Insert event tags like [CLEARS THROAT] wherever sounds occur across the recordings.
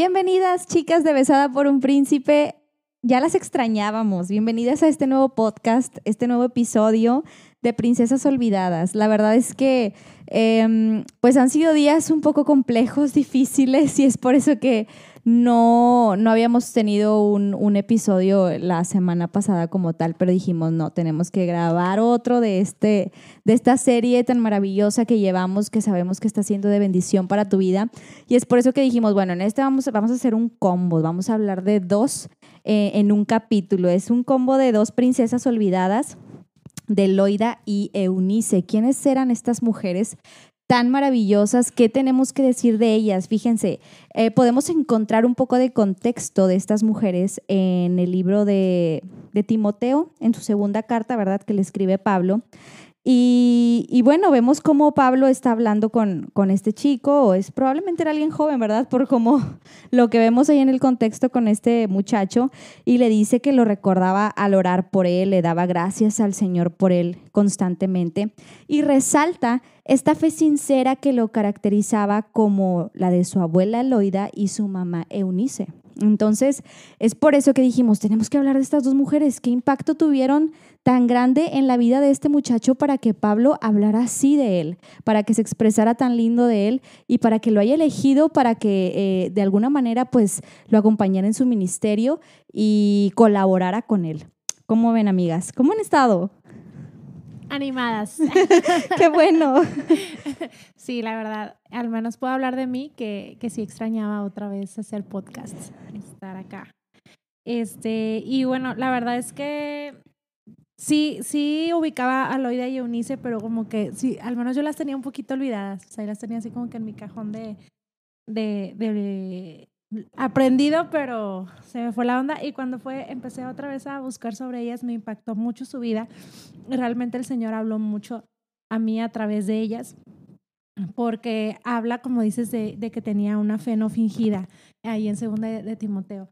Bienvenidas, chicas de Besada por un Príncipe. Ya las extrañábamos. Bienvenidas a este nuevo podcast, este nuevo episodio de Princesas Olvidadas. La verdad es que em, pues han sido días un poco complejos, [LAUGHS] difíciles y es por eso que no, no habíamos tenido un, un, episodio la semana pasada como tal, pero dijimos, no, tenemos que grabar otro de, este, de esta serie tan maravillosa que llevamos, que sabemos que está siendo de bendición para tu vida. Y es por eso que dijimos, bueno, en este vamos, vamos a hacer un combo, vamos a hablar de dos eh, en un capítulo. Es un combo de dos princesas olvidadas de Loida y Eunice. ¿Quiénes eran estas mujeres tan maravillosas. ¿Qué tenemos que decir de ellas? Fíjense, eh, podemos encontrar un poco de contexto de estas mujeres en el libro de, de Timoteo, en su segunda carta, ¿verdad? Que le escribe Pablo. Y, bueno, vemos cómo Pablo está hablando con, con, este chico, o es probablemente era alguien joven, ¿verdad? Por como [LAUGHS] lo que vemos ahí en el contexto con este muchacho, y le dice que lo recordaba al orar por él, le daba gracias al Señor por él constantemente, y resalta esta fe sincera que lo caracterizaba como la de su abuela Loida y su mamá Eunice. Entonces, es por eso que dijimos, tenemos que hablar de estas dos mujeres. ¿Qué impacto tuvieron tan grande en la vida de este muchacho para que Pablo hablara así de él, para que se expresara tan lindo de él y para que lo haya elegido para que eh, de alguna manera pues lo acompañara en su ministerio y colaborara con él? ¿Cómo ven, amigas? ¿Cómo han estado? Animadas. [LAUGHS] Qué bueno. [LAUGHS] Sí, la verdad, al menos puedo hablar de mí que, que sí extrañaba otra vez hacer podcast, estar acá. Este, y bueno, la verdad es que sí, sí ubicaba a Loida y Eunice, pero como que sí, al menos yo las tenía un poquito olvidadas. O sea, las tenía así como que en mi cajón de, de, de aprendido, pero se me fue la onda y cuando fue empecé otra vez a buscar sobre ellas me impactó mucho su vida. Realmente el Señor habló mucho a mí a través de ellas porque habla, como dices, de, de que tenía una fe no fingida ahí en segunda de, Timoteo.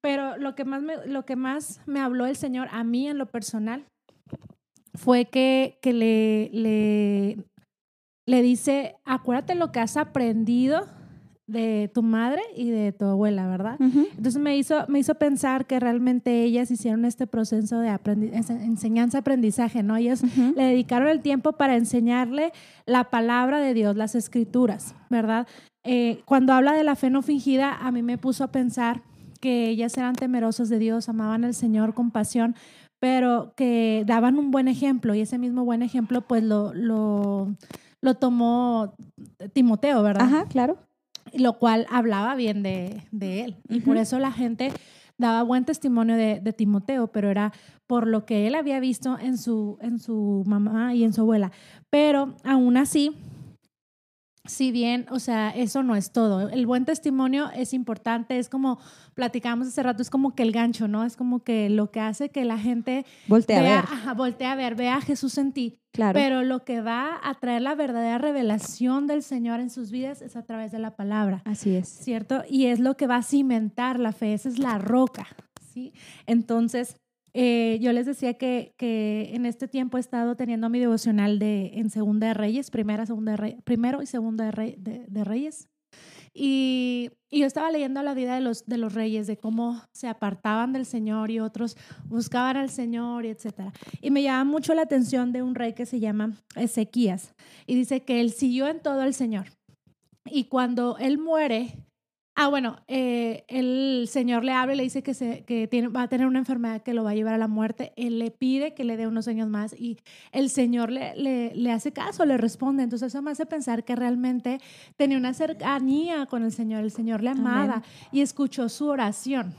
Pero lo que, más me, lo que más me habló el Señor a mí en lo personal fue que, que le, le, le dice, acuérdate lo que has aprendido de tu madre y de tu abuela, ¿verdad? Entonces me hizo, me hizo pensar que realmente ellas hicieron este proceso de enseñanza-aprendizaje, ¿no? Ellas le dedicaron el tiempo para enseñarle la palabra de Dios, las escrituras, ¿verdad? Eh, cuando habla de la fe no fingida, a mí me puso a pensar que ellas eran temerosas de Dios, amaban al Señor con pasión, pero que daban un buen ejemplo y ese mismo buen ejemplo pues lo, lo, lo tomó Timoteo, ¿verdad? Ajá, claro lo cual hablaba bien de, él. Y por eso la gente daba buen testimonio de, Timoteo, pero era por lo que él había visto en su, en su mamá y en su abuela. Pero aún así, si bien, o sea, eso no es todo. El buen testimonio es importante, es como platicamos hace rato, es como que el gancho, ¿no? Es como que lo que hace que la gente voltea a ver. voltea a ver, vea a Jesús en ti. Claro. Pero lo que va a traer la verdadera revelación del Señor en sus vidas es a través de la palabra. Así es. ¿Cierto? Y es lo que va a cimentar la fe, esa es la roca, ¿sí? Entonces, eh, yo les decía que, que, en este tiempo he estado teniendo mi devocional de, en Segunda de Reyes, primera, segunda primero y segunda de, de, Reyes. Y, y, yo estaba leyendo la vida de los, de los reyes, de cómo se apartaban del Señor y otros buscaban al Señor y etcétera. Y me llama mucho la atención de un rey que se llama Ezequías. Y dice que él siguió en todo al Señor. Y cuando él muere, Ah, bueno, eh, el Señor le habla y le dice que, se, que tiene, va a tener una enfermedad que lo va a llevar a la muerte. Él le pide que le dé unos años más y el Señor le, le, le, hace caso, le responde. Entonces eso me hace pensar que realmente tenía una cercanía con el Señor, el Señor le amaba y escuchó su oración.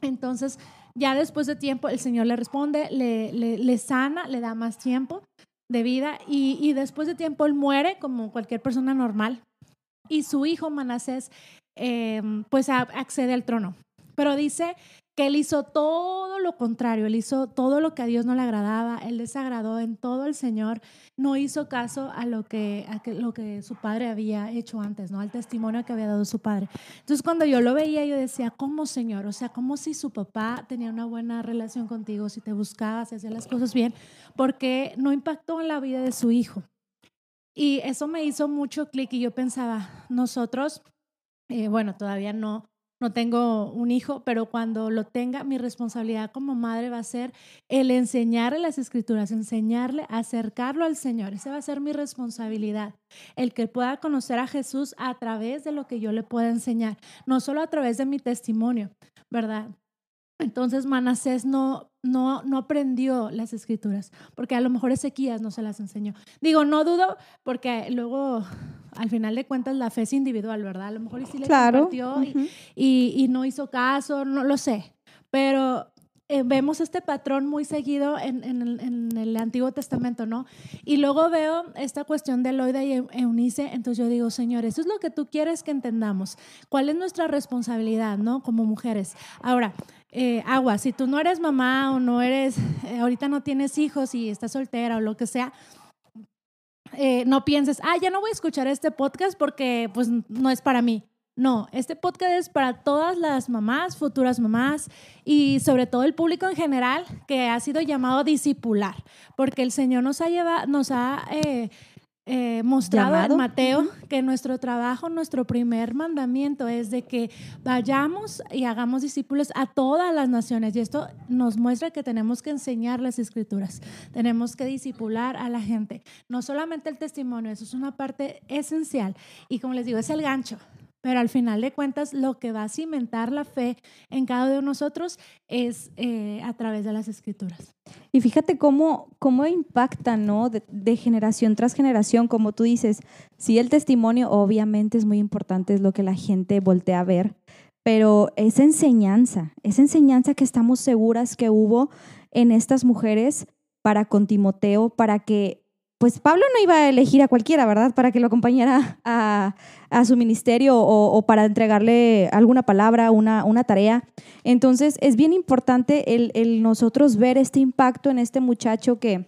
Entonces ya después de tiempo el Señor le responde, le, le sana, le da más tiempo de vida y, y después de tiempo él muere como cualquier persona normal. Y su hijo Manasés Em, pues accede al trono. Pero dice que él hizo todo lo contrario, él hizo todo lo que a Dios no le agradaba, él desagradó en todo el Señor, no hizo caso a lo que, a lo que su padre había hecho antes, ¿no? Al testimonio que había dado su padre. Entonces cuando yo lo veía, yo decía, ¿cómo Señor? O sea, como si su papá tenía una buena relación contigo, si te buscaba, si hacía las cosas bien, porque no impactó en la vida de su hijo. Y eso me hizo mucho clic y yo pensaba, nosotros eh, bueno, todavía no, no tengo un hijo, pero cuando lo tenga, mi responsabilidad como madre va a ser el enseñarle las escrituras, enseñarle, acercarlo al Señor. Esa va a ser mi responsabilidad. El que pueda conocer a Jesús a través de lo que yo le pueda enseñar, no solo a través de mi testimonio, ¿verdad? Entonces Manasés no, no, no aprendió las escrituras, porque a lo mejor Ezequías no se las enseñó. Digo, no dudo, porque luego, al final de cuentas, la fe es individual, ¿verdad? A lo mejor sí le claro. y, y, no hizo caso, no lo sé. Pero eh, vemos este patrón muy seguido en, en, el Antiguo Testamento, ¿no? Y luego veo esta cuestión de Loida y Eunice, entonces yo digo, Señor, eso es lo que tú quieres que entendamos. ¿Cuál es nuestra responsabilidad, ¿no? Como mujeres. Ahora, eh, agua, si tú no eres mamá o no eres, eh, ahorita no tienes hijos y estás soltera o lo que sea, no pienses, ah, ya no voy a escuchar este podcast porque pues no es para mí. No, este podcast es para todas las mamás, futuras mamás y sobre todo el público en general que ha sido llamado discipular, porque el Señor nos ha, llevado, nos ha eh, eh, mostrado en Mateo que nuestro trabajo, nuestro primer mandamiento es de que vayamos y hagamos discípulos a todas las naciones. Y esto nos muestra que tenemos que enseñar las escrituras, tenemos que discipular a la gente. No solamente el testimonio, eso es una parte esencial. Y como les digo, es el gancho. Pero al final de cuentas, lo que va a cimentar la fe en cada uno de nosotros es eh, a través de las escrituras. Y fíjate cómo, cómo impacta, ¿no? De, generación tras generación, como tú dices, sí, el testimonio obviamente es muy importante, es lo que la gente voltea a ver, pero es enseñanza, es enseñanza que estamos seguras que hubo en estas mujeres para con Timoteo, para que pues Pablo no iba a elegir a cualquiera, ¿verdad? Para que lo acompañara a, su ministerio o, para entregarle alguna palabra, una, una tarea. Entonces es bien importante nosotros ver este impacto en este muchacho que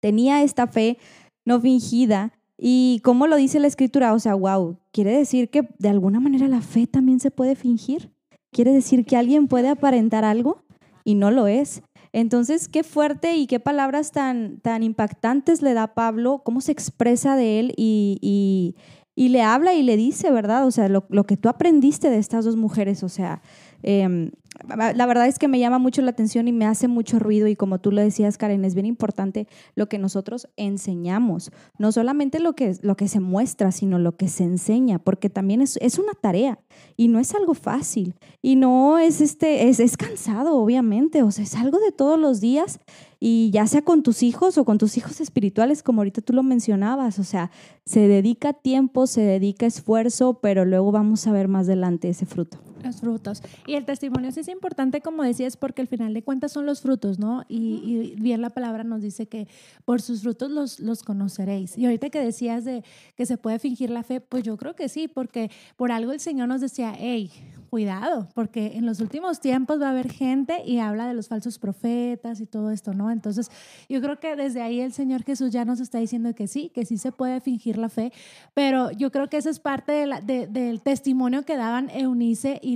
tenía esta fe no fingida. Y cómo lo dice la escritura, o sea, wow, quiere decir que de alguna manera la fe también se puede fingir. Quiere decir que alguien puede aparentar algo y no lo es. Entonces, qué fuerte y qué palabras tan, tan impactantes le da Pablo, cómo se expresa de él y, y, le habla y le dice, ¿verdad? O sea, lo, lo, que tú aprendiste de estas dos mujeres, o sea, eh, la verdad es que me llama mucho la atención y me hace mucho ruido y como tú lo decías, Karen, es bien importante lo que nosotros enseñamos, no solamente lo que, lo que se muestra, sino lo que se enseña, porque también es, es una tarea y no es algo fácil y no es, este, es, es cansado, obviamente, o sea, es algo de todos los días y ya sea con tus hijos o con tus hijos espirituales, como ahorita tú lo mencionabas, o sea, se dedica tiempo, se dedica esfuerzo, pero luego vamos a ver más adelante ese fruto. Los frutos. Y el testimonio sí es importante, como decías, porque al final de cuentas son los frutos, ¿no? Y, bien la palabra nos dice que por sus frutos los, los conoceréis. Y ahorita que decías de que se puede fingir la fe, pues yo creo que sí, porque por algo el Señor nos decía, hey, cuidado, porque en los últimos tiempos va a haber gente y habla de los falsos profetas y todo esto, ¿no? Entonces, yo creo que desde ahí el Señor Jesús ya nos está diciendo que sí, que sí se puede fingir la fe, pero yo creo que eso es parte del testimonio que daban Eunice y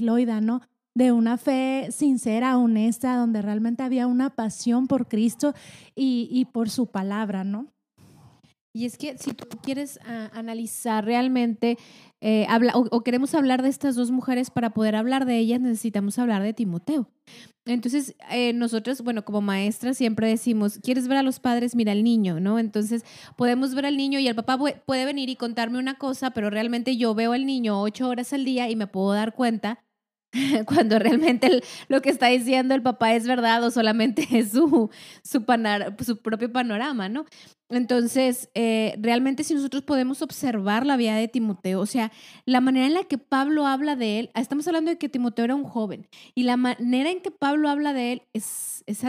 De una fe sincera, honesta, donde realmente había una pasión por Cristo y, y por su palabra, ¿no? Y es que si tú quieres ah, analizar realmente eh, habla, o, queremos hablar de estas dos mujeres, para poder hablar de ellas necesitamos hablar de Timoteo. Entonces, eh, nosotros, bueno, como maestras siempre decimos, ¿quieres ver a los padres? Mira al niño, ¿no? Entonces, podemos ver al niño y el papá puede venir y contarme una cosa, pero realmente yo veo al niño ocho horas al día y me puedo dar cuenta [LAUGHS] cuando realmente lo que está diciendo el papá es verdad o solamente [LAUGHS] es su, su, su propio panorama, ¿no? Entonces, eh, realmente si nosotros podemos observar la vida de Timoteo, o sea, la manera en la que Pablo habla de él, estamos hablando de que Timoteo era un joven, y la manera en que Pablo habla de él es, es,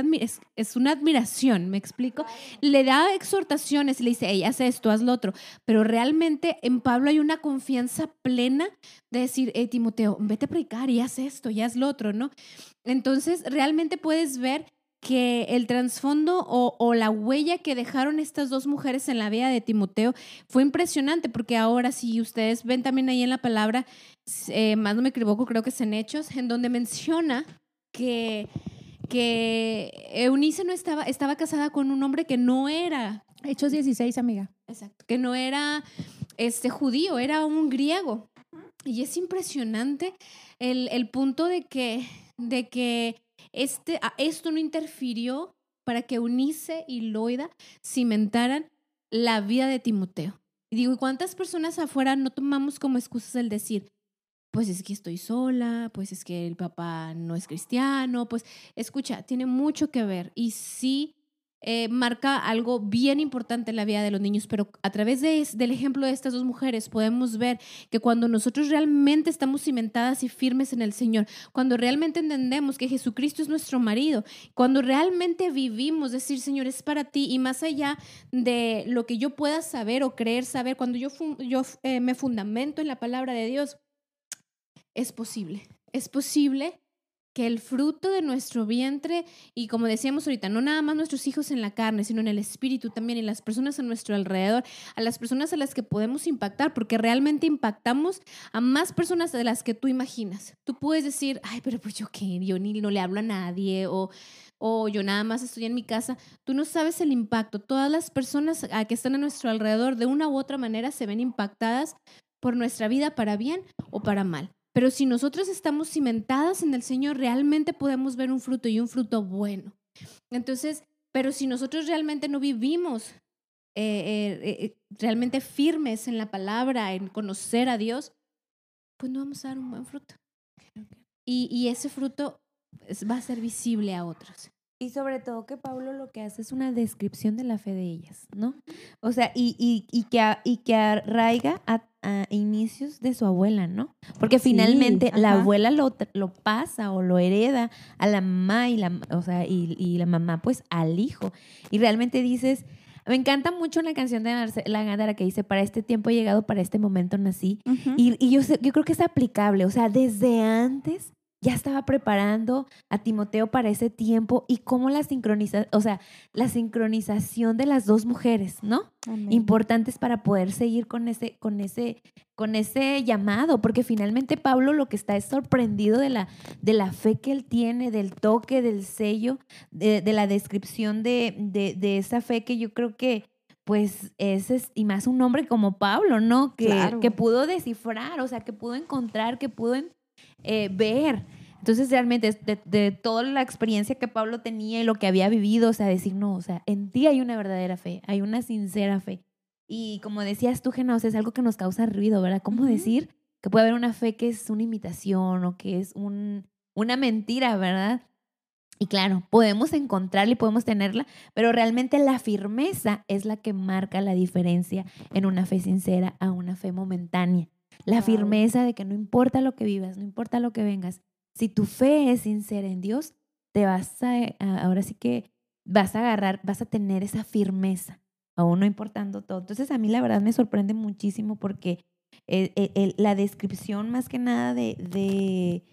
es, una admiración, ¿me explico? Le da exhortaciones, le dice, hey, haz esto, haz lo otro, pero realmente en Pablo hay una confianza plena de decir, hey, Timoteo, vete a predicar y haz esto y haz lo otro, ¿no? Entonces, realmente puedes ver que el trasfondo o, la huella que dejaron estas dos mujeres en la vida de Timoteo fue impresionante, porque ahora si ustedes ven también ahí en la palabra, eh, más no me equivoco, creo que es en Hechos, en donde menciona que, que Eunice no estaba, estaba casada con un hombre que no era. Hechos 16, amiga. Exacto, que no era este judío, era un griego. Y es impresionante el, el punto de que, de que este, esto no interfirió para que Unice y Loida cimentaran la vida de Timoteo. Y digo, ¿cuántas personas afuera no tomamos como excusas el decir, pues es que estoy sola, pues es que el papá no es cristiano, pues escucha, tiene mucho que ver y sí eh, marca algo bien importante en la vida de los niños, pero a través de, del ejemplo de estas dos mujeres podemos ver que cuando nosotros realmente estamos cimentadas y firmes en el Señor, cuando realmente entendemos que Jesucristo es nuestro marido, cuando realmente vivimos, decir, Señor, es para ti y más allá de lo que yo pueda saber o creer saber, cuando yo, eh, me fundamento en la palabra de Dios, es posible. Es posible que el fruto de nuestro vientre, y como decíamos ahorita, no nada más nuestros hijos en la carne, sino en el espíritu también, y las personas a nuestro alrededor, a las personas a las que podemos impactar, porque realmente impactamos a más personas de las que tú imaginas. Tú puedes decir, ay, pero pues yo qué, yo ni no le hablo a nadie, o, o yo nada más estoy en mi casa. Tú no sabes el impacto. Todas las personas que están a nuestro alrededor, de una u otra manera, se ven impactadas por nuestra vida para bien o para mal. Pero si nosotros estamos cimentadas en el Señor, realmente podemos ver un fruto y un fruto bueno. Entonces, pero si nosotros realmente no vivimos eh, eh, eh, realmente firmes en la palabra, en conocer a Dios, pues no vamos a dar un buen fruto. Y, y ese fruto va a ser visible a otros. Y sobre todo que Pablo lo que hace es una descripción de la fe de ellas, ¿no? O sea, y, y, y que, y que arraiga a, inicios de su abuela, ¿no? Porque finalmente la abuela lo, lo, pasa o lo hereda a la mamá y la, o sea, y, y, la mamá pues al hijo. Y realmente dices, me encanta mucho la canción de la Gándara que dice, para este tiempo he llegado, para este momento nací. Y, y yo, yo creo que es aplicable, o sea, desde antes ya estaba preparando a Timoteo para ese tiempo y cómo la sincroniza, o sea, la sincronización de las dos mujeres, ¿no? Importantes para poder seguir con ese, con ese, con ese llamado, porque finalmente Pablo lo que está es sorprendido de la, de la fe que él tiene, del toque, del sello, de, la descripción de, de, esa fe que yo creo que pues ese es, y más un hombre como Pablo, ¿no? Que, que pudo descifrar, o sea, que pudo encontrar, que pudo eh, ver. Entonces, realmente, de, toda la experiencia que Pablo tenía y lo que había vivido, o sea, decir, no, o sea, en ti hay una verdadera fe, hay una sincera fe. Y como decías tú, Genos, es algo que nos causa ruido, ¿verdad? ¿Cómo decir que puede haber una fe que es una imitación o que es un, una mentira, ¿verdad? Y claro, podemos encontrarla y podemos tenerla, pero realmente la firmeza es la que marca la diferencia en una fe sincera a una fe momentánea. La firmeza de que no importa lo que vivas, no importa lo que vengas, si tu fe es sincera en Dios, te vas a, ahora sí que vas a agarrar, vas a tener esa firmeza, aún no importando todo. Entonces a mí la verdad me sorprende muchísimo porque la descripción más que nada de, de,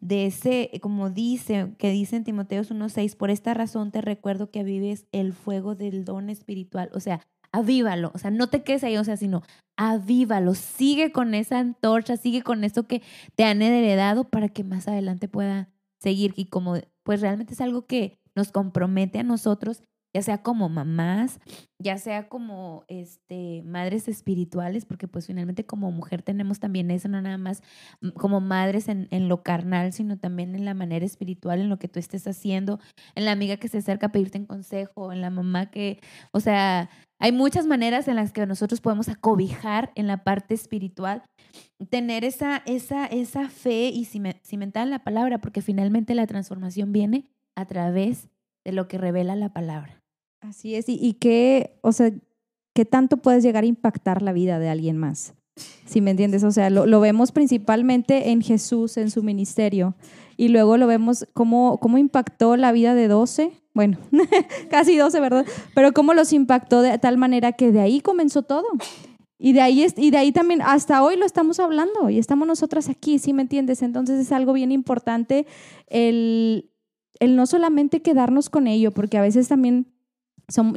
de, ese, como dice, que dice en Timoteo 1.6, por esta razón te recuerdo que vives el fuego del don espiritual. O sea, avívalo, o sea, no te quedes ahí, o sea, sino avívalo, sigue con esa antorcha, sigue con eso que te han heredado para que más adelante pueda seguir. Y como pues realmente es algo que nos compromete a nosotros ya sea como mamás, ya sea como este, madres espirituales, porque pues finalmente como mujer tenemos también eso, no nada más como madres en, en, lo carnal, sino también en la manera espiritual, en lo que tú estés haciendo, en la amiga que se acerca a pedirte un consejo, en la mamá que, o sea, hay muchas maneras en las que nosotros podemos acobijar en la parte espiritual, tener esa, esa, esa fe y cimentar la palabra, porque finalmente la transformación viene a través de lo que revela la palabra. Así es, y, y qué, o sea, qué tanto puedes llegar a impactar la vida de alguien más. Si me entiendes, o sea, lo, vemos principalmente en Jesús, en su ministerio, y luego lo vemos cómo, cómo impactó la vida de 12, bueno, [LAUGHS] casi 12, ¿verdad? Pero cómo los impactó de tal manera que de ahí comenzó todo. Y de ahí, y de ahí también, hasta hoy lo estamos hablando y estamos nosotras aquí, ¿sí me entiendes? Entonces es algo bien importante el, el no solamente quedarnos con ello, porque a veces también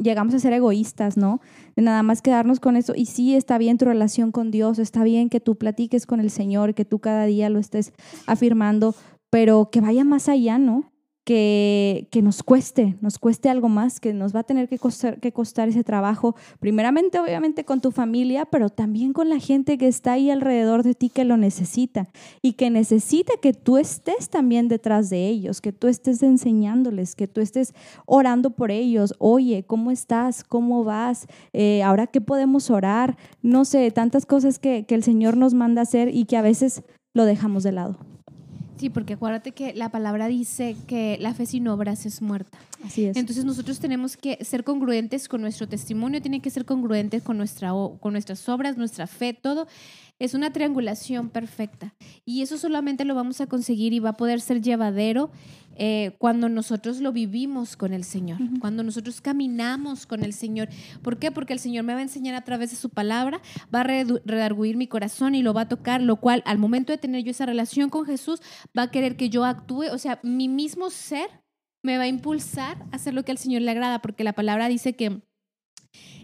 llegamos a ser egoístas, ¿no? De nada más quedarnos con eso. Y sí, está bien tu relación con Dios, está bien que tú platiques con el Señor, que tú cada día lo estés afirmando, pero que vaya más allá, ¿no? Que, nos cueste, nos cueste algo más, que nos va a tener que costar, que costar ese trabajo, primeramente obviamente con tu familia, pero también con la gente que está ahí alrededor de ti que lo necesita y que necesita que tú estés también detrás de ellos, que tú estés enseñándoles, que tú estés orando por ellos. Oye, ¿cómo estás? ¿Cómo vas? Eh, ¿Ahora qué podemos orar? No sé, tantas cosas que, que el Señor nos manda hacer y que a veces lo dejamos de lado. Sí, porque acuérdate que la palabra dice que la fe sin obras es muerta. Así es. Entonces nosotros tenemos que ser congruentes con nuestro testimonio, tiene que ser congruentes con, nuestra, con nuestras obras, nuestra fe, todo. Es una triangulación perfecta. Y eso solamente lo vamos a conseguir y va a poder ser llevadero eh, cuando nosotros lo vivimos con el Señor, cuando nosotros caminamos con el Señor. ¿Por qué? Porque el Señor me va a enseñar a través de su palabra, va a redarguir mi corazón y lo va a tocar, lo cual al momento de tener yo esa relación con Jesús, va a querer que yo actúe, o sea, mi mismo ser me va a impulsar a hacer lo que al Señor le agrada, porque la palabra dice que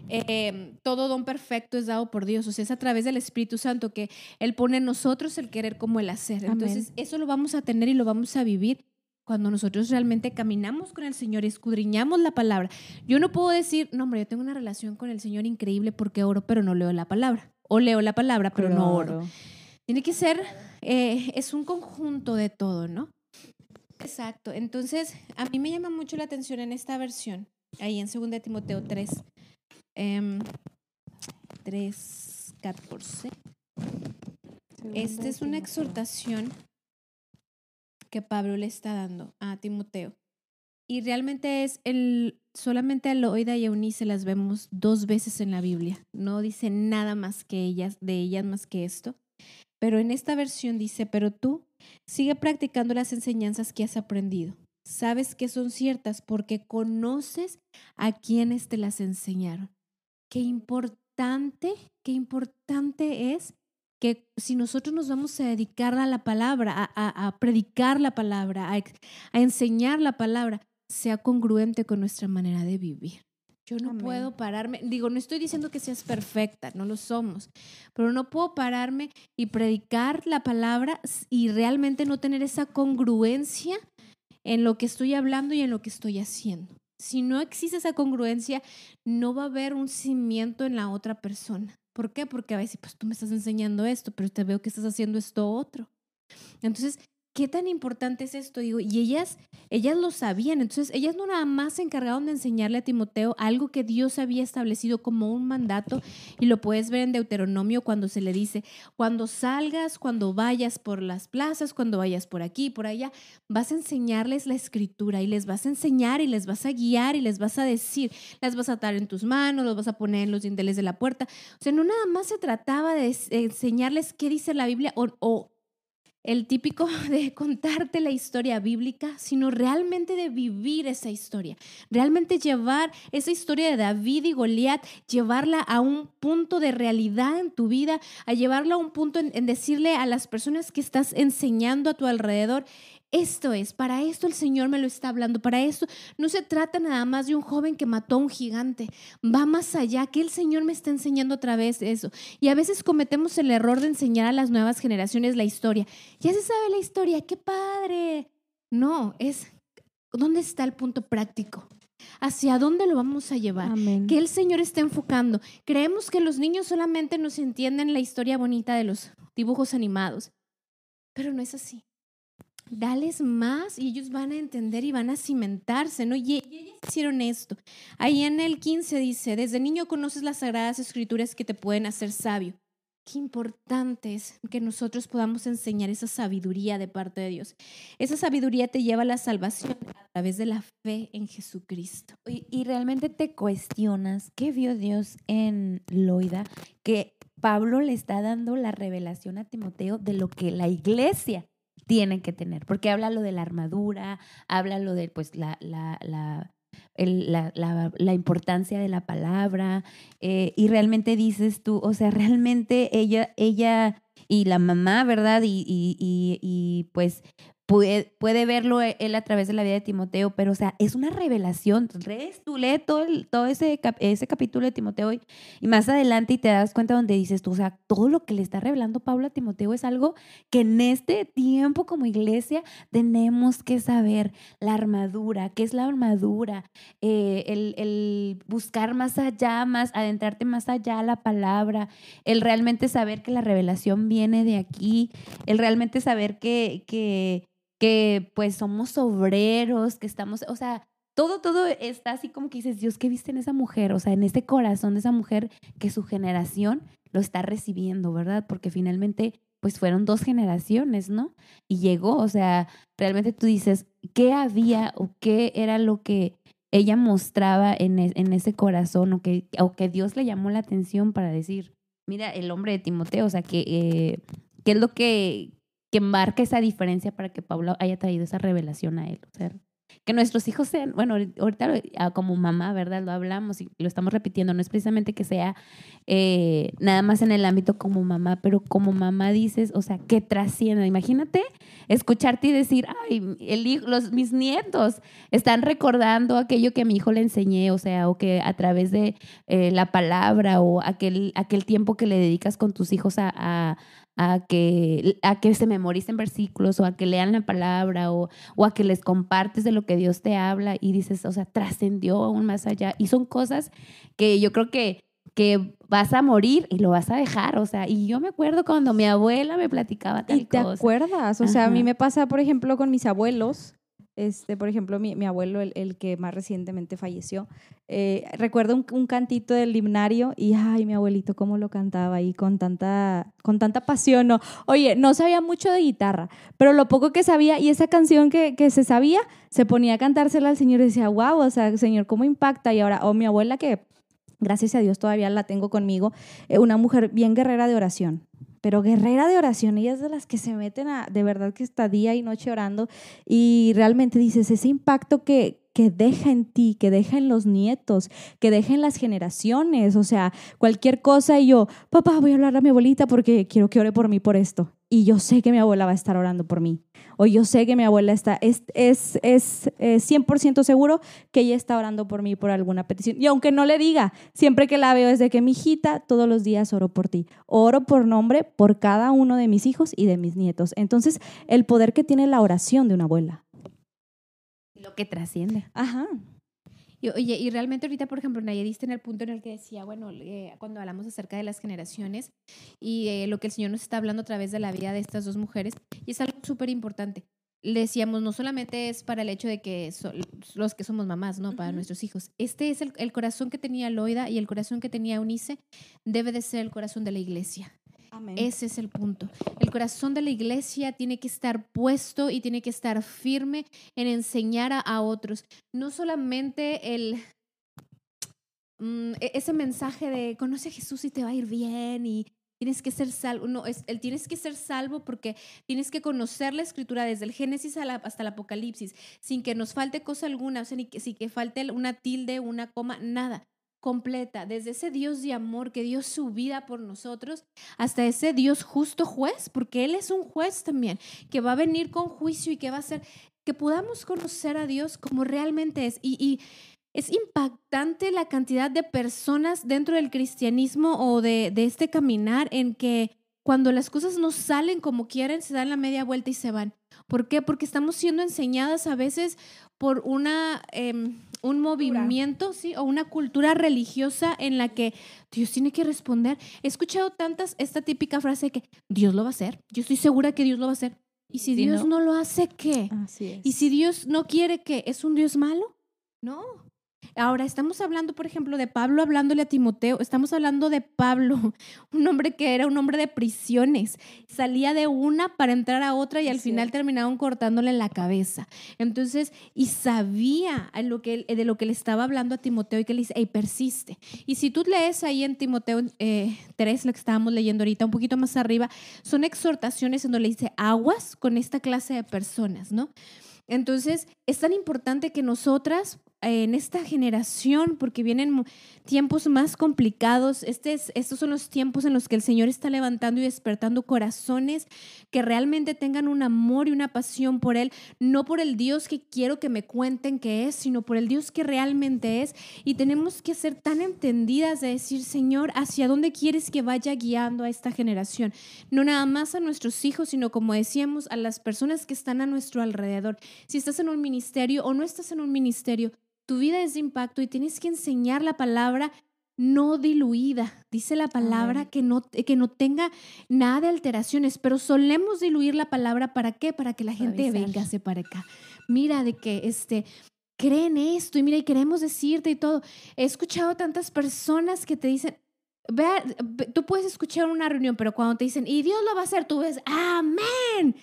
eh, todo don perfecto es dado por Dios, o sea, es a través del Espíritu Santo que Él pone en nosotros el querer como el hacer. Entonces, eso lo vamos a tener y lo vamos a vivir cuando nosotros realmente caminamos con el Señor, escudriñamos la palabra. Yo no puedo decir, no, hombre, yo tengo una relación con el Señor increíble porque oro, pero no leo la palabra. O leo la palabra, pero no oro. Tiene que ser, eh, es un conjunto de todo, ¿no? Exacto. Entonces, a mí me llama mucho la atención en esta versión, ahí en 2 Timoteo 3, 3, 14. Esta es una exhortación que Pablo le está dando a Timoteo. Y realmente es el, solamente a Loida y a Eunice las vemos dos veces en la Biblia. No dice nada más que ellas, de ellas más que esto. Pero en esta versión dice, pero tú sigue practicando las enseñanzas que has aprendido. Sabes que son ciertas porque conoces a quienes te las enseñaron. Qué importante, qué importante es que si nosotros nos vamos a dedicar a la palabra, a, predicar la palabra, a, enseñar la palabra, sea congruente con nuestra manera de vivir. Yo no puedo pararme, digo, no estoy diciendo que seas perfecta, no lo somos, pero no puedo pararme y predicar la palabra y realmente no tener esa congruencia en lo que estoy hablando y en lo que estoy haciendo. Si no existe esa congruencia, no va a haber un cimiento en la otra persona. ¿Por qué? Porque a veces, pues tú me estás enseñando esto, pero te veo que estás haciendo esto otro. Entonces, ¿qué tan importante es esto? Digo, y ellas, ellas lo sabían, entonces ellas no nada más se encargaron de enseñarle a Timoteo algo que Dios había establecido como un mandato, y lo puedes ver en Deuteronomio cuando se le dice, cuando salgas, cuando vayas por las plazas, cuando vayas por aquí, por allá, vas a enseñarles la escritura y les vas a enseñar y les vas a guiar y les vas a decir, las vas a atar en tus manos, los vas a poner en los dinteles de la puerta. O sea, no nada más se trataba de enseñarles qué dice la Biblia o, o el típico [LAUGHS] de contarte la historia bíblica, sino realmente de vivir esa historia, realmente llevar esa historia de David y Goliat, llevarla a un punto de realidad en tu vida, a llevarla a un punto en, decirle a las personas que estás enseñando a tu alrededor, esto es, para esto el Señor me lo está hablando, para esto no se trata nada más de un joven que mató a un gigante, va más allá, que el Señor me está enseñando otra vez eso. Y a veces cometemos el error de enseñar a las nuevas generaciones la historia. Ya se sabe la historia, qué padre. No, es, ¿dónde está el punto práctico? ¿Hacia dónde lo vamos a llevar? Que el Señor está enfocando. Creemos que los niños solamente nos entienden la historia bonita de los dibujos animados, pero no es así dales más y ellos van a entender y van a cimentarse, ¿no? Y, ellos hicieron esto. Ahí en el 15 dice, desde niño conoces las sagradas escrituras que te pueden hacer sabio. Qué importante es que nosotros podamos enseñar esa sabiduría de parte de Dios. Esa sabiduría te lleva a la salvación a través de la fe en Jesucristo. Y, y realmente te cuestionas, ¿qué vio Dios en Loida? Que Pablo le está dando la revelación a Timoteo de lo que la iglesia tienen que tener, porque habla lo de la armadura, habla lo de pues la, la, la, la, importancia de la palabra, eh, y realmente dices tú, o sea, [LAUGHS] realmente ella, ella y la mamá, ¿verdad? Y, y, y, y pues puede, puede verlo e, él a través de la vida de Timoteo, pero o sea, es una revelación. Lees, tú lees todo, el, todo ese, ese capítulo de Timoteo y, y, más adelante y te das cuenta donde dices tú, o sea, todo lo que le está revelando Pablo a Timoteo es algo que en este tiempo como iglesia tenemos que saber. La armadura, ¿qué es la armadura? Eh, el, el buscar más allá, más adentrarte más allá a la palabra, el realmente saber que la revelación viene de aquí, el realmente saber que, que pues somos obreros, que estamos, o sea, todo, todo está así como que dices, Dios, ¿qué viste en esa mujer? O sea, en este corazón de esa mujer que su generación lo está recibiendo, ¿verdad? Porque finalmente, pues fueron dos generaciones, ¿no? Y llegó, o sea, realmente tú dices, ¿qué había o qué era lo que ella mostraba en, e, en ese corazón o que, o que Dios le llamó la atención para decir, mira, el hombre de Timoteo, o sea, que, eh, ¿qué es lo que, que marca esa diferencia para que Pablo haya traído esa revelación a él. Que nuestros hijos sean, bueno, ahorita ah, como mamá, ¿verdad? Lo hablamos y lo estamos repitiendo, no es precisamente que sea eh, nada más en el ámbito como mamá, pero como mamá dices, o sea, que trascienda. Imagínate escucharte y decir, ay, el hijo, los, mis nietos están recordando aquello que a mi hijo le enseñé, o sea, o que a través de eh, la palabra o aquel, aquel tiempo que le dedicas con tus hijos a que, a que se memoricen versículos o a que lean la palabra o, o a que les compartes de lo que Dios te habla y dices, o sea, trascendió aún más allá. Y son cosas que yo creo que, que vas a morir y lo vas a dejar, o sea, y yo me acuerdo cuando mi abuela me platicaba tal ¿Y te acuerdas? O sea, a mí me pasa, por ejemplo, con mis abuelos, este, por ejemplo, mi, mi abuelo, el, el, que más recientemente falleció, eh, recuerdo un, un, cantito del himnario y, ay, mi abuelito, cómo lo cantaba ahí con tanta, con tanta pasión. No. Oye, no sabía mucho de guitarra, pero lo poco que sabía y esa canción que, que se sabía, se ponía a cantársela al Señor y decía, wow, o sea, Señor, ¿cómo impacta? Y ahora, o mi abuela que gracias a Dios todavía la tengo conmigo, eh, una mujer bien guerrera de oración pero guerrera de oración, ella es de las que se meten a, de verdad que está día y noche orando y realmente dices, ese impacto que, que deja en ti, que deja en los nietos, que deja en las generaciones, o sea, cualquier cosa y yo, papá, voy a hablar a mi abuelita porque quiero que ore por mí por esto. Y yo sé que mi abuela va a estar orando por mí. O yo sé que mi abuela está, es, es, es, es 100% seguro que ella está orando por mí por alguna petición. Y aunque no le diga, siempre que la veo es de que mi hijita, todos los días oro por ti. Oro por nombre por cada uno de mis hijos y de mis nietos. Entonces, el poder que tiene la oración de una abuela lo que trasciende. Ajá. Y, oye, y realmente ahorita, por ejemplo, Naya diste en el punto en el que decía, bueno, eh, cuando hablamos acerca de las generaciones y eh, lo que el Señor nos está hablando a través de la vida de estas dos mujeres, y es algo súper importante. Le decíamos, no solamente es para el hecho de que los que somos mamás, ¿no? Para nuestros hijos. Este es el, el corazón que tenía Loida y el corazón que tenía Unice, debe de ser el corazón de la iglesia. Ese es el punto. El corazón de la iglesia tiene que estar puesto y tiene que estar firme en enseñar a, otros. No solamente el, mm, e, ese mensaje de conoce a Jesús y te va a ir bien y tienes que ser salvo. No, es, el tienes que ser salvo porque tienes que conocer la escritura desde el Génesis hasta el Apocalipsis, sin que nos falte cosa alguna, o sea, ni que, sin que falte una tilde, una coma, nada completa, desde ese Dios de amor que dio su vida por nosotros, hasta ese Dios justo juez, porque Él es un juez también, que va a venir con juicio y que va a hacer que podamos conocer a Dios como realmente es. Y, es impactante la cantidad de personas dentro del cristianismo o de este caminar en que cuando las cosas no salen como quieren, se dan la media vuelta y se van. ¿Por qué? Porque estamos siendo enseñadas a veces por una, em, un movimiento, ¿sí? O una cultura religiosa en la que Dios tiene que responder. He escuchado tantas, esta típica frase de que Dios lo va a hacer. Yo estoy segura que Dios lo va a hacer. ¿Y si Dios no? no? lo hace, qué? Así es. ¿Y si Dios no quiere, qué? ¿Es un Dios malo? No. Ahora, estamos hablando, por ejemplo, de Pablo hablándole a Timoteo, estamos hablando de Pablo, [LAUGHS] un hombre que era un hombre de prisiones, salía de una para entrar a otra y al final terminaron cortándole la cabeza. Entonces, y sabía lo que, de lo que le estaba hablando a Timoteo y que le dice, hey, persiste. Y si tú lees ahí en Timoteo eh, 3, lo que estábamos leyendo ahorita, un poquito más arriba, son exhortaciones en donde le dice, aguas con esta clase de personas, ¿no? Entonces, es tan importante que nosotras en esta generación, porque vienen tiempos más complicados. Este estos son los tiempos en los que el Señor está levantando y despertando corazones que realmente tengan un amor y una pasión por Él, no por el Dios que quiero que me cuenten que es, sino por el Dios que realmente es. Y tenemos que ser tan entendidas de decir, Señor, ¿hacia dónde quieres que vaya guiando a esta generación? No nada más a nuestros hijos, sino como decíamos, a las personas que están a nuestro alrededor. Si estás en un ministerio o no estás en un ministerio, tu vida es de impacto y tienes que enseñar la palabra no diluida. Dice la palabra que no, que no tenga nada de alteraciones, pero solemos diluir la palabra para qué? Para que la gente venga para acá. Mira de que este creen esto y mira y queremos decirte y todo. He escuchado tantas personas que te dicen, Vea, tú puedes escuchar una reunión, pero cuando te dicen, y Dios lo va a hacer, tú ves, amén.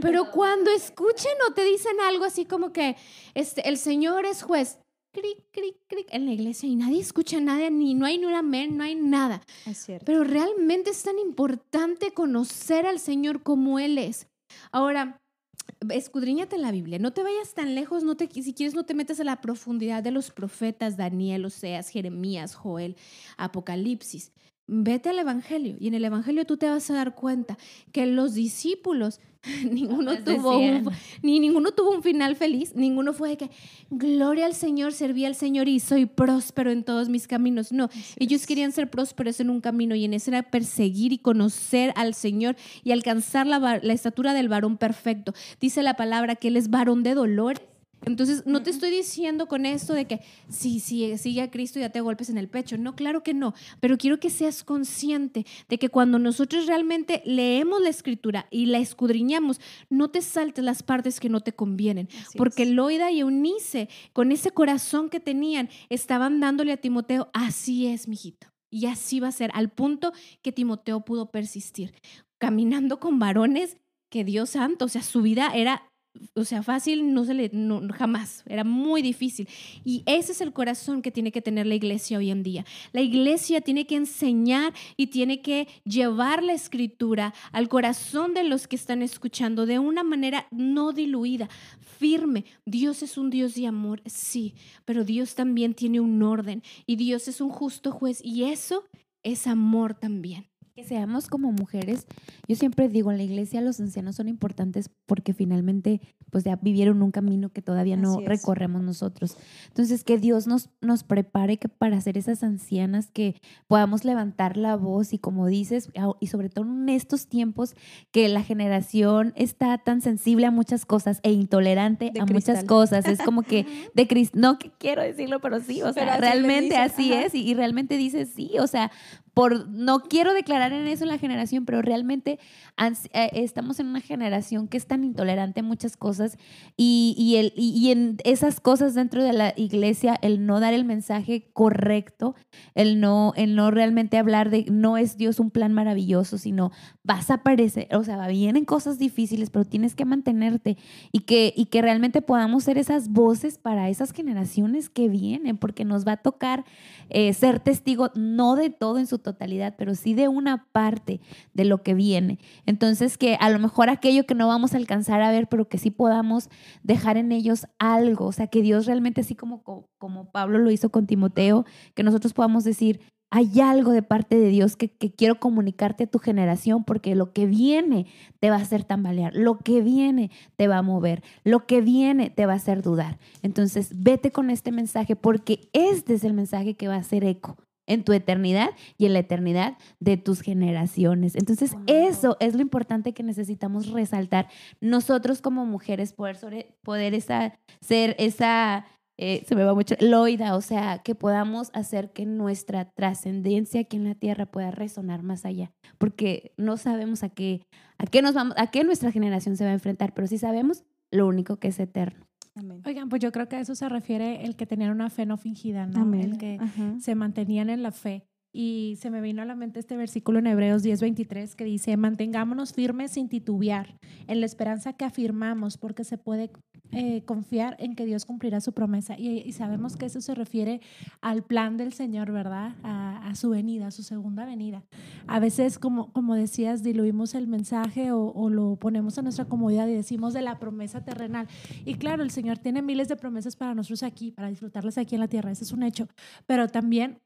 Pero [LAUGHS] cuando escuchen o te dicen algo así como que este, el Señor es juez, cric, cric, cric, en la iglesia y nadie escucha nada, ni no hay ni un amén, no hay nada. Es cierto. Pero realmente es tan importante conocer al Señor como Él es. Ahora, escudriñate en la Biblia, no te vayas tan lejos, no te, si quieres no te metas a la profundidad de los profetas, Daniel, Oseas, Jeremías, Joel, Apocalipsis. Vete al Evangelio y en el Evangelio tú te vas a dar cuenta que los discípulos [LAUGHS] ninguno tuvo un, ni ninguno tuvo un final feliz, ninguno fue de que gloria al Señor, serví al Señor y soy próspero en todos mis caminos. No, ellos querían ser prósperos en un camino y en ese era perseguir y conocer al Señor y alcanzar la, la estatura del varón perfecto. Dice la palabra que él es varón de dolores entonces, no te estoy diciendo con esto de que sí, sí, sigue a Cristo y ya te golpes en el pecho. No, claro que no. Pero quiero que seas consciente de que cuando nosotros realmente leemos la escritura y la escudriñamos, no te saltes las partes que no te convienen. porque Loida y Eunice, con ese corazón que tenían, estaban dándole a Timoteo, así es, mijito. Y así va a ser, al punto que Timoteo pudo persistir, caminando con varones que Dios santo, o sea, su vida era o sea, fácil no se le, no, jamás, era muy difícil. Y ese es el corazón que tiene que tener la iglesia hoy en día. La iglesia tiene que enseñar y tiene que llevar la escritura al corazón de los que están escuchando de una manera no diluida, firme. Dios es un Dios de amor, sí, pero Dios también tiene un orden y Dios es un justo juez y eso es amor también que seamos como mujeres, yo siempre digo, en la iglesia los ancianos son importantes porque finalmente pues ya vivieron un camino que todavía no recorremos nosotros. Entonces, que Dios nos, nos prepare que para ser esas ancianas que podamos levantar la voz y como dices, y sobre todo en estos tiempos que la generación está tan sensible a muchas cosas e intolerante a muchas cosas. Es como que [LAUGHS] de Cristo, no que quiero decirlo, pero sí, o sea, realmente así es y, y realmente dices sí, o sea, por, no quiero declarar en eso la generación, pero realmente eh, estamos en una generación que es tan intolerante a muchas cosas y, y, el, y, en esas cosas dentro de la iglesia, el no dar el mensaje correcto, el no, el no realmente hablar de no es Dios un plan maravilloso, sino vas a aparecer, o sea, vienen cosas difíciles, pero tienes que mantenerte y que, y que realmente podamos ser esas voces para esas generaciones que vienen, porque nos va a tocar eh, ser testigo no de todo en su totalidad, pero sí de una parte de lo que viene. Entonces, que a lo mejor aquello que no vamos a alcanzar a ver, pero que sí podamos dejar en ellos algo, o sea, que Dios realmente, así como, como Pablo lo hizo con Timoteo, que nosotros podamos decir, hay algo de parte de Dios que, que, quiero comunicarte a tu generación porque lo que viene te va a hacer tambalear, lo que viene te va a mover, lo que viene te va a hacer dudar. Entonces, vete con este mensaje porque este es el mensaje que va a hacer eco en tu eternidad y en la eternidad de tus generaciones. Entonces, eso es lo importante que necesitamos resaltar nosotros como mujeres, poder, poder esa, ser esa, eh, se me va mucho, loida, o sea, que podamos hacer que nuestra trascendencia aquí en la tierra pueda resonar más allá, porque no sabemos a qué, a qué nos vamos, a qué nuestra generación se va a enfrentar, pero sí sabemos lo único que es eterno. Oigan, pues yo creo que a eso se refiere el que tenían una fe no fingida, ¿no? El que se mantenían en la fe. Y se me vino a la mente este versículo en Hebreos 10:23 que dice, mantengámonos firmes sin titubear en la esperanza que afirmamos, porque se puede eh, confiar en que Dios cumplirá su promesa. Y, sabemos que eso se refiere al plan del Señor, ¿verdad? A, su venida, a su segunda venida. A veces, como, como decías, diluimos el mensaje o, o lo ponemos a nuestra comodidad y decimos de la promesa terrenal. Y claro, el Señor tiene miles de promesas para nosotros aquí, para disfrutarlas aquí en la tierra, ese es un hecho. Pero también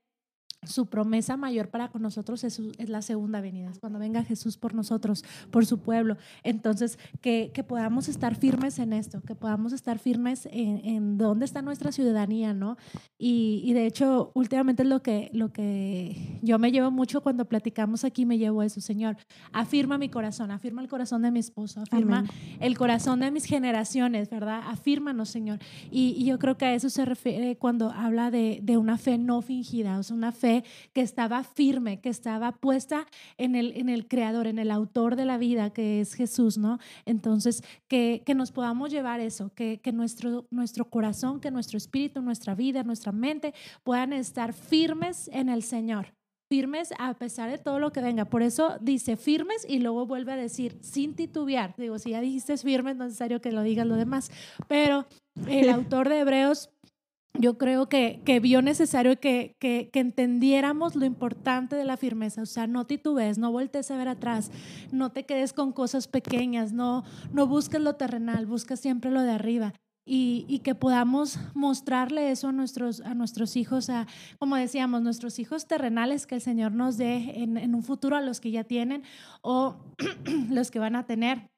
su promesa mayor para con nosotros es, la segunda venida, es cuando venga Jesús por nosotros, por su pueblo. Entonces, que, podamos estar firmes en esto, que podamos estar firmes en, dónde está nuestra ciudadanía, ¿no? Y, de hecho, últimamente es lo que, lo que yo me llevo mucho cuando platicamos aquí, me llevo eso, Señor, afirma mi corazón, afirma el corazón de mi esposo, afirma el corazón de mis generaciones, ¿verdad? Afírmanos, Señor. Y, yo creo que a eso se refiere cuando habla de, de una fe no fingida, o sea, una fe que estaba firme, que estaba puesta en el, en el creador, en el autor de la vida, que es Jesús, ¿no? Entonces, que, que nos podamos llevar eso, que, que nuestro, nuestro corazón, que nuestro espíritu, nuestra vida, nuestra mente puedan estar firmes en el Señor firmes a pesar de todo lo que venga. Por eso dice firmes y luego vuelve a decir sin titubear. Digo, si ya dijiste firmes, no es necesario que lo digas lo demás. Pero el [LAUGHS] autor de Hebreos yo creo que, que vio necesario que, que, que, entendiéramos lo importante de la firmeza. O sea, no titubes, no voltees a ver atrás, no te quedes con cosas pequeñas, no, no busques lo terrenal, busca siempre lo de arriba. Y, y, que podamos mostrarle eso a nuestros, a nuestros hijos, a, como decíamos, nuestros hijos terrenales que el Señor nos dé en, en un futuro a los que ya tienen o [CLEARS THROAT] los que van a tener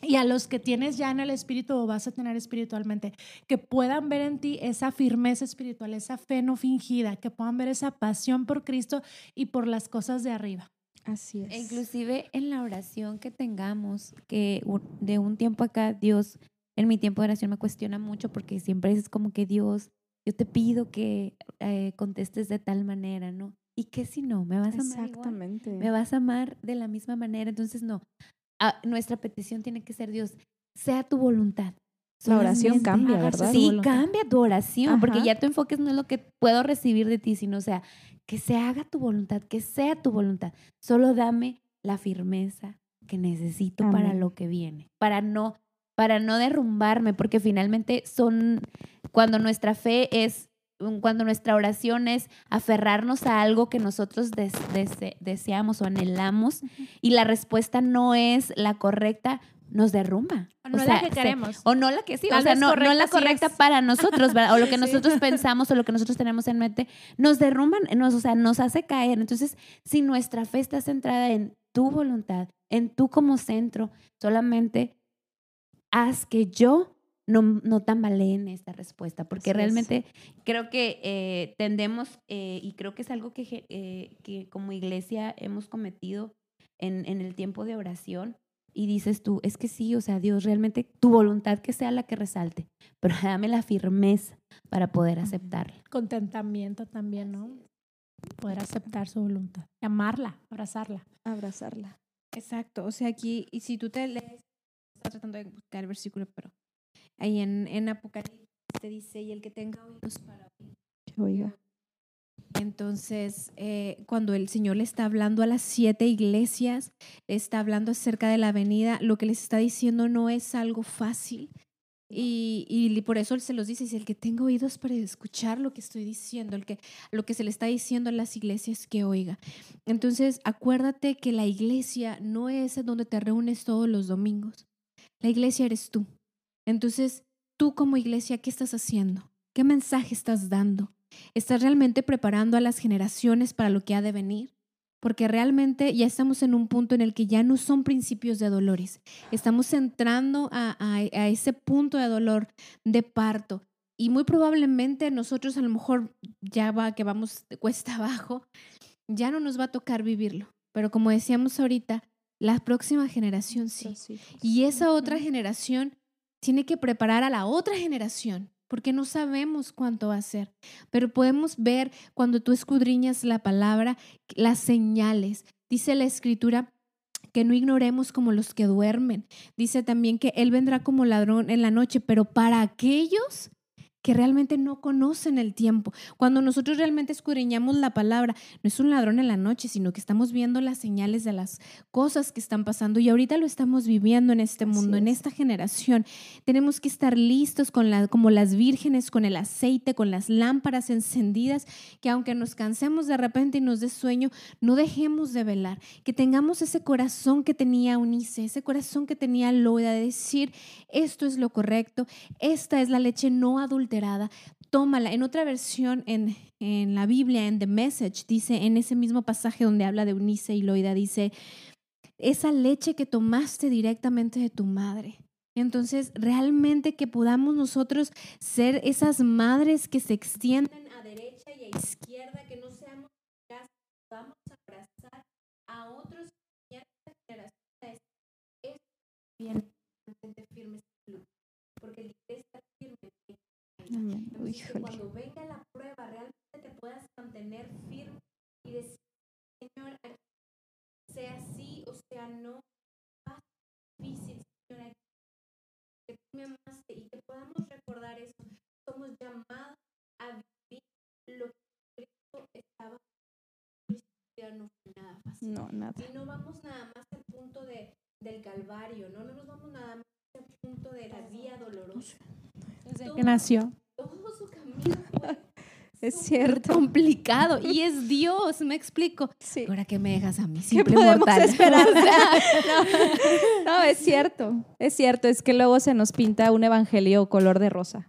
y a los que tienes ya en el espíritu o vas a tener espiritualmente, que puedan ver en ti esa firmeza espiritual, esa fe no fingida, que puedan ver esa pasión por Cristo y por las cosas de arriba. Así es. E inclusive en la oración que tengamos, que de un tiempo acá Dios, en mi tiempo de oración me cuestiona mucho porque siempre es como que Dios, yo te pido que eh, contestes de tal manera, ¿no? ¿Y qué si no? ¿Me vas a amar? Exactamente. ¿Me vas a amar de la misma manera? Entonces, no, nuestra petición tiene que ser Dios, sea tu voluntad. La oración cambia, ¿verdad? Sí, cambia tu oración, porque ya tu enfoque no es lo que puedo recibir de ti, sino, o sea, que se haga tu voluntad, que sea tu voluntad. Solo dame la firmeza que necesito para lo que viene, para no, para no derrumbarme, porque finalmente son, cuando nuestra fe es cuando nuestra oración es aferrarnos a algo que nosotros deseamos o anhelamos y la respuesta no es la correcta, nos derrumba. O no la que queremos. o no la que sí, o sea, no, no la correcta para nosotros, ¿verdad? O lo [LAUGHS] que nosotros pensamos o lo que nosotros tenemos en mente, nos derrumban, nos, o sea, nos hace caer. Entonces, si nuestra fe está centrada en tu voluntad, en tú como centro, solamente haz que yo no, no tambaleen esta respuesta, porque realmente creo que eh, tendemos, eh, y creo que es algo que, eh, que como iglesia hemos cometido en, en, el tiempo de oración, y dices tú, es que sí, o sea, Dios, realmente tu voluntad que sea la que resalte, pero [LAUGHS] dame la firmeza para poder aceptarla. Contentamiento también, ¿no? Poder aceptar su voluntad, amarla, abrazarla. Abrazarla. Exacto, o sea, aquí, y si tú te lees, estás tratando de buscar el versículo, pero ahí en, en Apocalipsis te dice, y el que tenga oídos para oír. Oiga. Entonces, eh, cuando el Señor le está hablando a las siete iglesias, le está hablando acerca de la venida, lo que les está diciendo no es algo fácil. Y, y, por eso se los dice, el que tenga oídos para escuchar lo que estoy diciendo, el que, lo que se le está diciendo a las iglesias que oiga. Entonces, acuérdate que la iglesia no es donde te reúnes todos los domingos. La iglesia eres tú. Entonces, tú como iglesia, ¿qué estás haciendo? ¿Qué mensaje estás dando? ¿Estás realmente preparando a las generaciones para lo que ha de venir? Porque realmente ya estamos en un punto en el que ya no son principios de dolores. Estamos entrando a, ese punto de dolor, de parto. Y muy probablemente nosotros a lo mejor ya va, que vamos de cuesta [LAUGHS] abajo, ya no nos va a tocar vivirlo. Pero como decíamos ahorita, la próxima generación sí. Y esa otra generación tiene que preparar a la otra generación, porque no sabemos cuánto va a ser. Pero podemos ver cuando tú escudriñas la palabra, las señales. Dice la escritura que no ignoremos como los que duermen. Dice también que Él vendrá como ladrón en la noche, pero para aquellos que realmente no conocen el tiempo. Cuando nosotros realmente escudriñamos la palabra, no es un ladrón en la noche, sino que estamos viendo las señales de las cosas que están pasando y ahorita lo estamos viviendo en este mundo, en esta generación. Tenemos que estar listos con la, como las vírgenes, con el aceite, con las lámparas encendidas, que aunque nos cansemos de repente y nos dé sueño, no dejemos de velar, que tengamos ese corazón que tenía Unice, ese corazón que tenía Loida de decir, esto es lo correcto, esta es la leche no adulta tómala. En otra versión en, en la Biblia, en The Message, dice, en ese mismo pasaje donde habla de Unice y Loida, dice, esa leche que tomaste directamente de tu madre. Entonces, realmente que podamos nosotros ser esas madres que se extienden a derecha y a izquierda, que no seamos que podamos abrazar a otros generaciones. Es bien firme porque el está firme entonces, que cuando venga la prueba, realmente te puedas mantener firme y decir, Señor, sea sí o sea no, más difícil, Señor, que tú me amaste y que podamos recordar eso. Somos llamados a vivir lo que Cristo estaba no fue nada fácil. No, nada. Y no vamos nada más al punto de, del Calvario, ¿no? No nos vamos nada más al punto de la vía dolorosa desde que nació. Todo su camino fue [LAUGHS] es cierto. complicado y es [LAUGHS] Dios, me explico. Sí. Ahora que me dejas a mí, ¿Qué podemos [LAUGHS] esperar? no, no, es cierto, es cierto, es que luego se nos pinta un evangelio color de rosa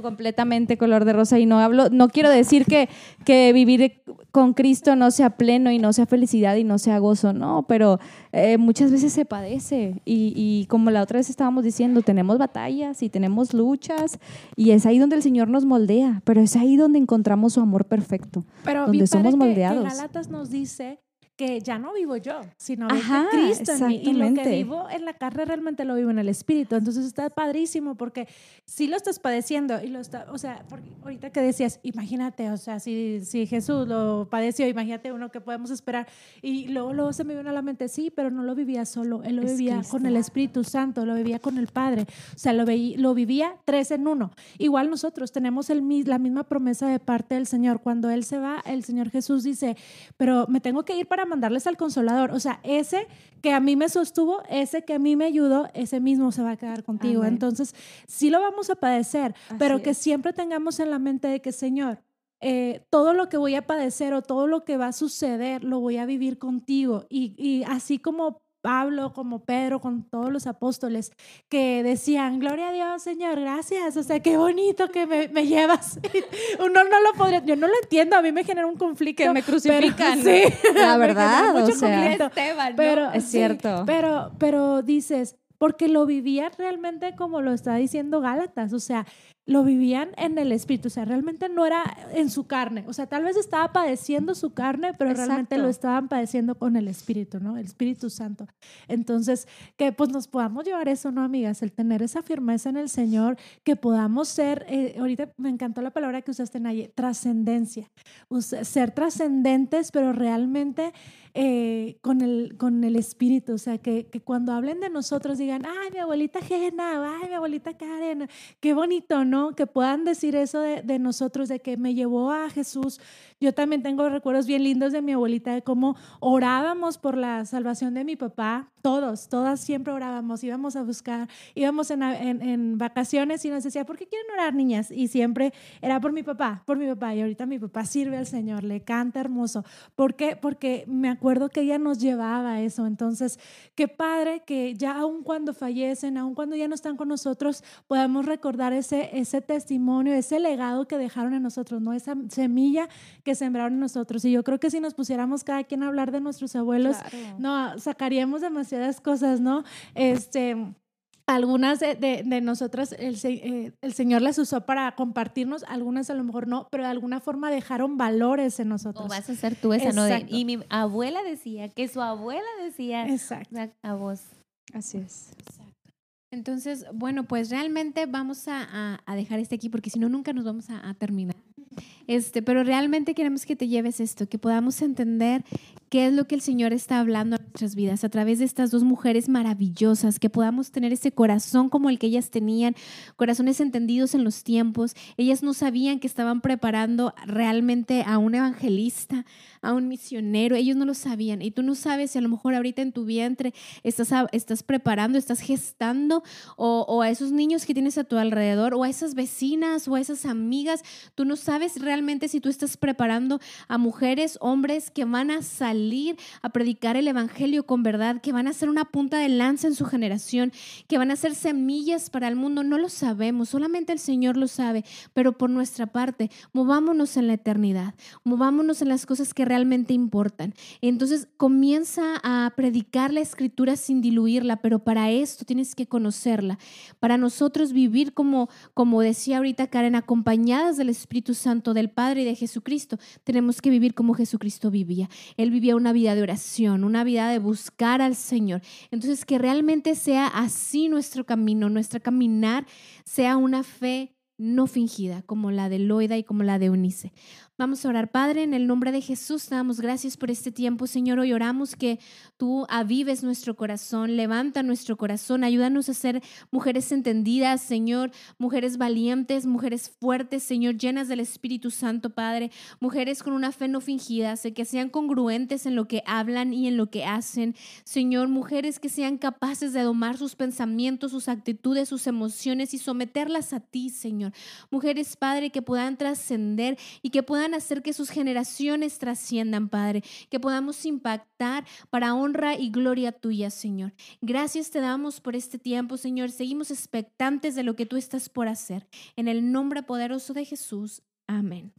completamente color de rosa y no hablo, no quiero decir que, que vivir con Cristo no sea pleno y no sea felicidad y no sea gozo, no, pero eh, muchas veces se padece y, y, como la otra vez estábamos diciendo, tenemos batallas y tenemos luchas y es ahí donde el Señor nos moldea, pero es ahí donde encontramos su amor perfecto, pero donde somos moldeados. Que, Galatas nos dice que ya no vivo yo, sino Ajá, Cristo en mí. Y lo que vivo en la carne realmente lo vivo en el espíritu. Entonces está padrísimo porque si lo estás padeciendo y lo está, o sea, ahorita que decías, imagínate, o sea, si, si Jesús lo padeció, imagínate uno que podemos esperar. Y luego, luego se me vino a la mente, sí, pero no lo vivía solo, él lo vivía con el Espíritu Santo, lo vivía con el Padre, o sea, lo, veía, lo vivía tres en uno. Igual nosotros tenemos el, la misma promesa de parte del Señor. Cuando Él se va, el Señor Jesús dice, pero me tengo que ir para mandarles al consolador. O sea, ese que a mí me sostuvo, ese que a mí me ayudó, ese mismo se va a quedar contigo. Entonces, sí lo vamos a padecer, pero que siempre tengamos en la mente de que, Señor, eh, todo lo que voy a padecer o todo lo que va a suceder, lo voy a vivir contigo. Y, y así como Pablo, como Pedro, con todos los apóstoles que decían, gloria a Dios, Señor, gracias, o sea, qué bonito que me, me llevas. [LAUGHS] Uno no lo podría, yo no lo entiendo, a mí me genera un conflicto. Que me crucifican. [LAUGHS] sí, la verdad, mucho o sea, Esteban, pero, es cierto. pero, pero dices, porque lo vivía realmente como lo está diciendo Gálatas, o sea, lo vivían en el espíritu, o sea, realmente no era en su carne, o sea, tal vez estaba padeciendo su carne, pero realmente lo estaban padeciendo con el espíritu, ¿no? El Espíritu Santo. Entonces, que pues nos podamos llevar eso, ¿no, amigas? El tener esa firmeza en el Señor, que podamos ser, eh, ahorita me encantó la palabra que usaste, ahí, trascendencia, ser trascendentes, pero realmente eh, con, el, con el espíritu, o sea, que, que, cuando hablen de nosotros digan, ay, mi abuelita Jena, ay, mi abuelita Karen, qué bonito, ¿no? Que puedan decir eso de, de nosotros, de que me llevó a Jesús. Yo también tengo recuerdos bien lindos de mi abuelita, de cómo orábamos por la salvación de mi papá, todos, todas siempre orábamos, íbamos a buscar, íbamos en, en, vacaciones y nos decía, ¿por qué quieren orar niñas? Y siempre era por mi papá, por mi papá, y ahorita mi papá sirve al Señor, le canta hermoso. ¿Por qué? Porque me acuerdo que ella nos llevaba a eso. Entonces, qué padre que ya aun cuando fallecen, aun cuando ya no están con nosotros, podamos recordar ese, ese testimonio, ese legado que dejaron en nosotros, ¿no? Esa semilla que sembraron nosotros. Y yo creo que si nos pusiéramos cada quien a hablar de nuestros abuelos, no, sacaríamos demasiadas cosas, ¿no? Este algunas de, de, nosotras el, eh, el, Señor las usó para compartirnos, algunas a lo mejor no, pero de alguna forma dejaron valores en nosotros. O vas a ser tú esa, ¿no? y mi abuela decía que su abuela decía Exacto. a vos. Así es. Entonces, bueno, pues realmente vamos a, a, dejar este aquí porque si no, nunca nos vamos a, a terminar. Este, pero realmente queremos que te lleves esto, que podamos entender qué es lo que el Señor está hablando nuestras vidas, a través de estas dos mujeres maravillosas, que podamos tener ese corazón como el que ellas tenían, corazones entendidos en los tiempos. Ellas no sabían que estaban preparando realmente a un evangelista, a un misionero, ellos no lo sabían. Y tú no sabes si a lo mejor ahorita en tu vientre estás, estás preparando, estás gestando, o, o a esos niños que tienes a tu alrededor, o a esas vecinas, o a esas amigas. Tú no sabes realmente si tú estás preparando a mujeres, hombres que van a salir a predicar el Evangelio con verdad, que van a ser una punta de lanza en su generación, que van a ser semillas para el mundo. No lo sabemos, solamente el Señor lo sabe, pero por nuestra parte, movámonos en la eternidad, movámonos en las cosas que realmente importan. Entonces comienza a predicar la escritura sin diluirla, pero para esto tienes que conocerla. Para nosotros vivir como, como decía ahorita Karen, acompañadas del Espíritu Santo, del Padre y de Jesucristo, tenemos que vivir como Jesucristo vivía. Él vivía una vida de oración, una vida de buscar al Señor. Entonces que realmente sea así nuestro camino, nuestro caminar sea una fe no fingida, como la de Loida y como la de Eunice. Vamos a orar, Padre, en el nombre de Jesús, te damos gracias por este tiempo, Señor. Hoy oramos que tú avives nuestro corazón, levanta nuestro corazón, ayúdanos a ser mujeres entendidas, Señor, mujeres valientes, mujeres fuertes, Señor, llenas del Espíritu Santo, Padre, mujeres con una fe no fingida, que sean congruentes en lo que hablan y en lo que hacen, Señor, mujeres que sean capaces de domar sus pensamientos, sus actitudes, sus emociones y someterlas a ti, Señor. Mujeres, Padre, que puedan trascender y que hacer que sus generaciones trasciendan, Padre, que podamos impactar para honra y gloria tuya, Señor. Gracias te damos por este tiempo, Señor. Seguimos expectantes de lo que tú estás por hacer. En el nombre poderoso de Jesús. Amén.